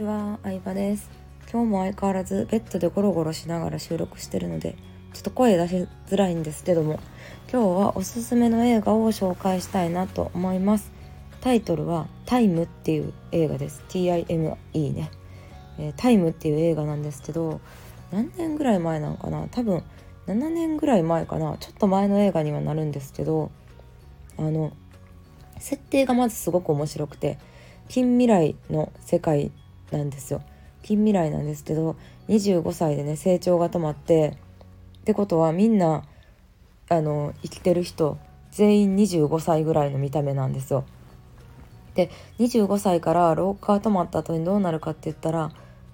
ちは、相葉です。今日も相変わらずベッドでゴロゴロしながら収録してるので、ちょっと声出しづらいんですけども、今日はおすすめの映画を紹介したいなと思います。タイトルはタイムっていう映画です。TIME ね。えー、タイムっていう映画なんですけど、何年ぐらい前なのかな？多分7年ぐらい前かな？ちょっと前の映画にはなるんですけど、あの、設定がまずすごく面白くて、近未来の世界なんですよ近未来なんですけど25歳でね成長が止まってってことはみんなあの生きてる人全員25歳ぐらいの見た目なんですよ。で25歳から老化が止まった後にどうなるかって言ったら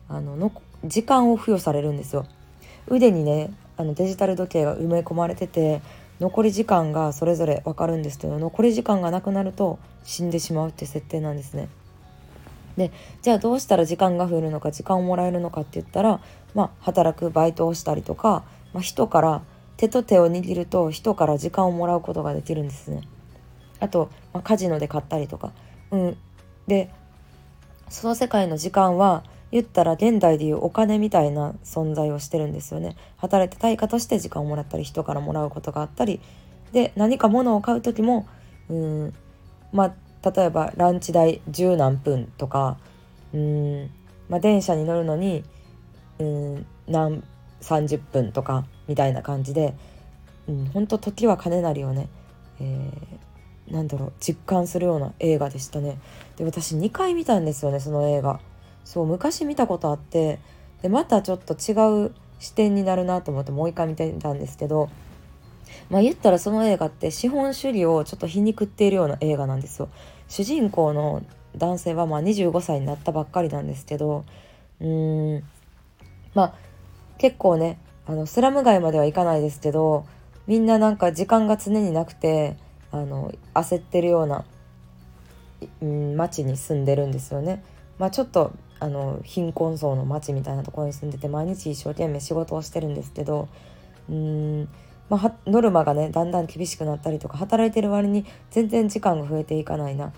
あのの時間を付与されるんですよ。腕にねあのデジタル時計が埋め込まれてて残り時間がそれぞれ分かるんですけど残り時間がなくなると死んでしまうって設定なんですね。でじゃあどうしたら時間が増えるのか時間をもらえるのかって言ったら、まあ、働くバイトをしたりとか、まあ、人から手と手を握ると人から時間をもらうことができるんですね。あと、まあ、カジノで買ったりとか。うん、でその世界の時間は言ったら現代でいうお金みたいな存在をしてるんですよね。働いて対価として時間をもらったり人からもらうことがあったりで何か物を買う時もうんまあ例えばランチ代十何分とかうん、まあ、電車に乗るのにうん何30分とかみたいな感じで、うん、本当時は金なりをね、えー、なんだろう実感するような映画でしたね。で私2回見たんですよねその映画。そう昔見たことあってでまたちょっと違う視点になるなと思ってもう一回見てたんですけどまあ言ったらその映画って資本主義をちょっと皮肉っているような映画なんですよ。主人公の男性はまあ25歳になったばっかりなんですけどうーんまあ結構ねあのスラム街まではいかないですけどみんななんか時間が常になくてあの焦ってるような、うん、町に住んでるんですよね。まあ、ちょっとあの貧困層の町みたいなところに住んでて毎日一生懸命仕事をしてるんですけどうんまあ、ノルマがねだんだん厳しくなったりとか働いてる割に全然時間が増えていかないな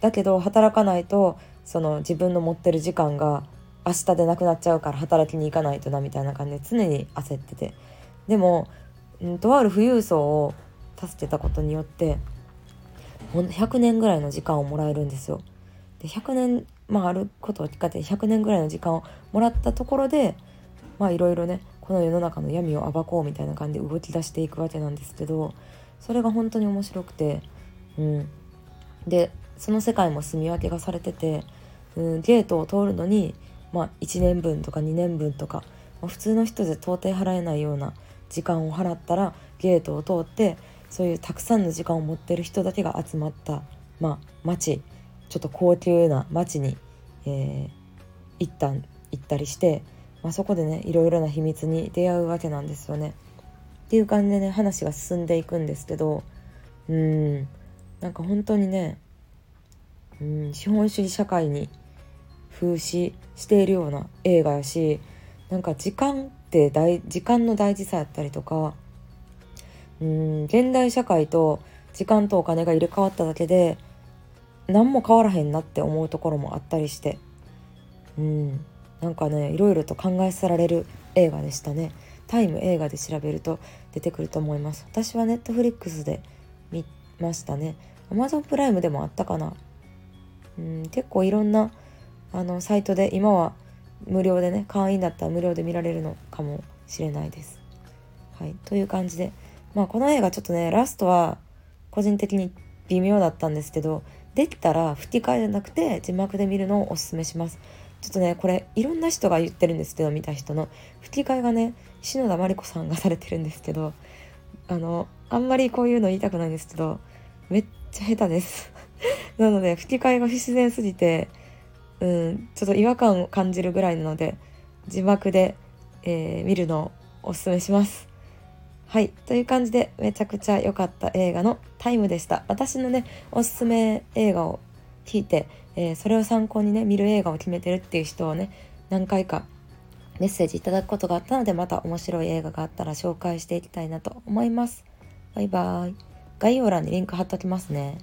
だけど働かないとその自分の持ってる時間が明日でなくなっちゃうから働きに行かないとなみたいな感じで常に焦っててでも、ん、とある富裕層を助けたことによって100年ぐらいの時間をもらえるんですよ。で100年、まあ、あることを聞かれて100年ぐらいの時間をもらったところでまあいろいろねこの世の中の闇を暴こうみたいな感じで動き出していくわけなんですけどそれが本当に面白くて、うん、でその世界も住み分けがされてて、うん、ゲートを通るのに、まあ、1年分とか2年分とか、まあ、普通の人で到底払えないような時間を払ったらゲートを通ってそういうたくさんの時間を持ってる人だけが集まった、まあ、町ちょっと高級な町に、えー、一旦行ったりしてまあ、そこでねいろいろな秘密に出会うわけなんですよね。っていう感じでね話が進んでいくんですけどうんなんか本当にねうん資本主義社会に風刺しているような映画やしなんか時間って大時間の大事さやったりとかうん現代社会と時間とお金が入れ替わっただけで何も変わらへんなって思うところもあったりしてうんなんかねいろいろと考えさられる映画でしたね。タイム映画で調べると出てくると思います。私はネットフリックスで見ましたね。Amazon プライムでもあったかな。うん結構いろんなあのサイトで今は無料でね会員だったら無料で見られるのかもしれないです。はいという感じで。まあこの映画ちょっとねラストは個人的に微妙だったんですけどできたら吹き替えじゃなくて字幕で見るのをおすすめします。ちょっとねこれいろんな人が言ってるんですけど見た人の。吹き替えがね篠田麻里子さんがされてるんですけどあのあんまりこういうの言いたくないんですけどめっちゃ下手です。なので吹き替えが不自然すぎてうんちょっと違和感を感じるぐらいなので字幕で、えー、見るのをおすすめします。はいという感じでめちゃくちゃ良かった映画のタイムでした。私のねおすすめ映画を聞いて、えー、それを参考にね見る映画を決めてるっていう人をね何回かメッセージいただくことがあったのでまた面白い映画があったら紹介していきたいなと思います。バイバーイ。概要欄にリンク貼っときますね。